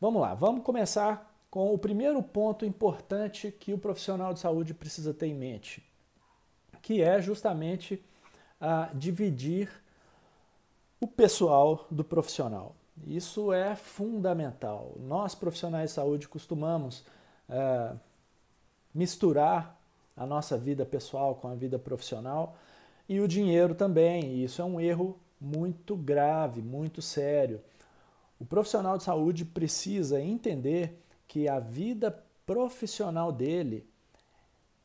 vamos lá, vamos começar com o primeiro ponto importante que o profissional de saúde precisa ter em mente, que é justamente a dividir o pessoal do profissional. Isso é fundamental. Nós, profissionais de saúde, costumamos é, misturar a nossa vida pessoal com a vida profissional e o dinheiro também. E isso é um erro muito grave, muito sério. O profissional de saúde precisa entender que a vida profissional dele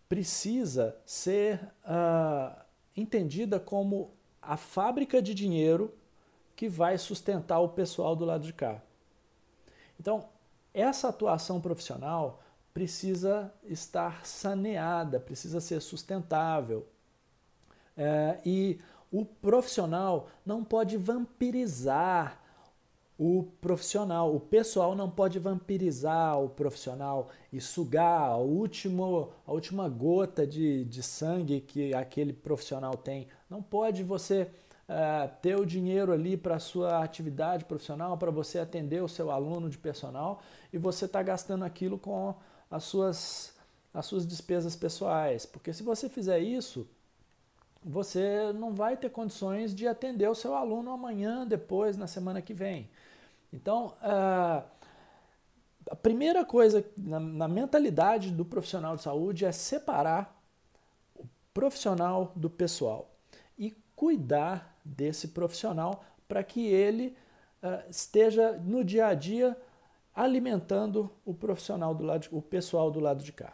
precisa ser uh, entendida como a fábrica de dinheiro que vai sustentar o pessoal do lado de cá. Então, essa atuação profissional precisa estar saneada, precisa ser sustentável. É, e o profissional não pode vampirizar o profissional. O pessoal não pode vampirizar o profissional e sugar a, último, a última gota de, de sangue que aquele profissional tem. Não pode você uh, ter o dinheiro ali para a sua atividade profissional, para você atender o seu aluno de personal e você está gastando aquilo com as suas, as suas despesas pessoais. Porque se você fizer isso, você não vai ter condições de atender o seu aluno amanhã, depois, na semana que vem. Então, a primeira coisa na, mentalidade do profissional de saúde é separar o profissional do pessoal e cuidar desse profissional para que ele uh, esteja no dia a dia alimentando o profissional do lado, o pessoal do lado de cá.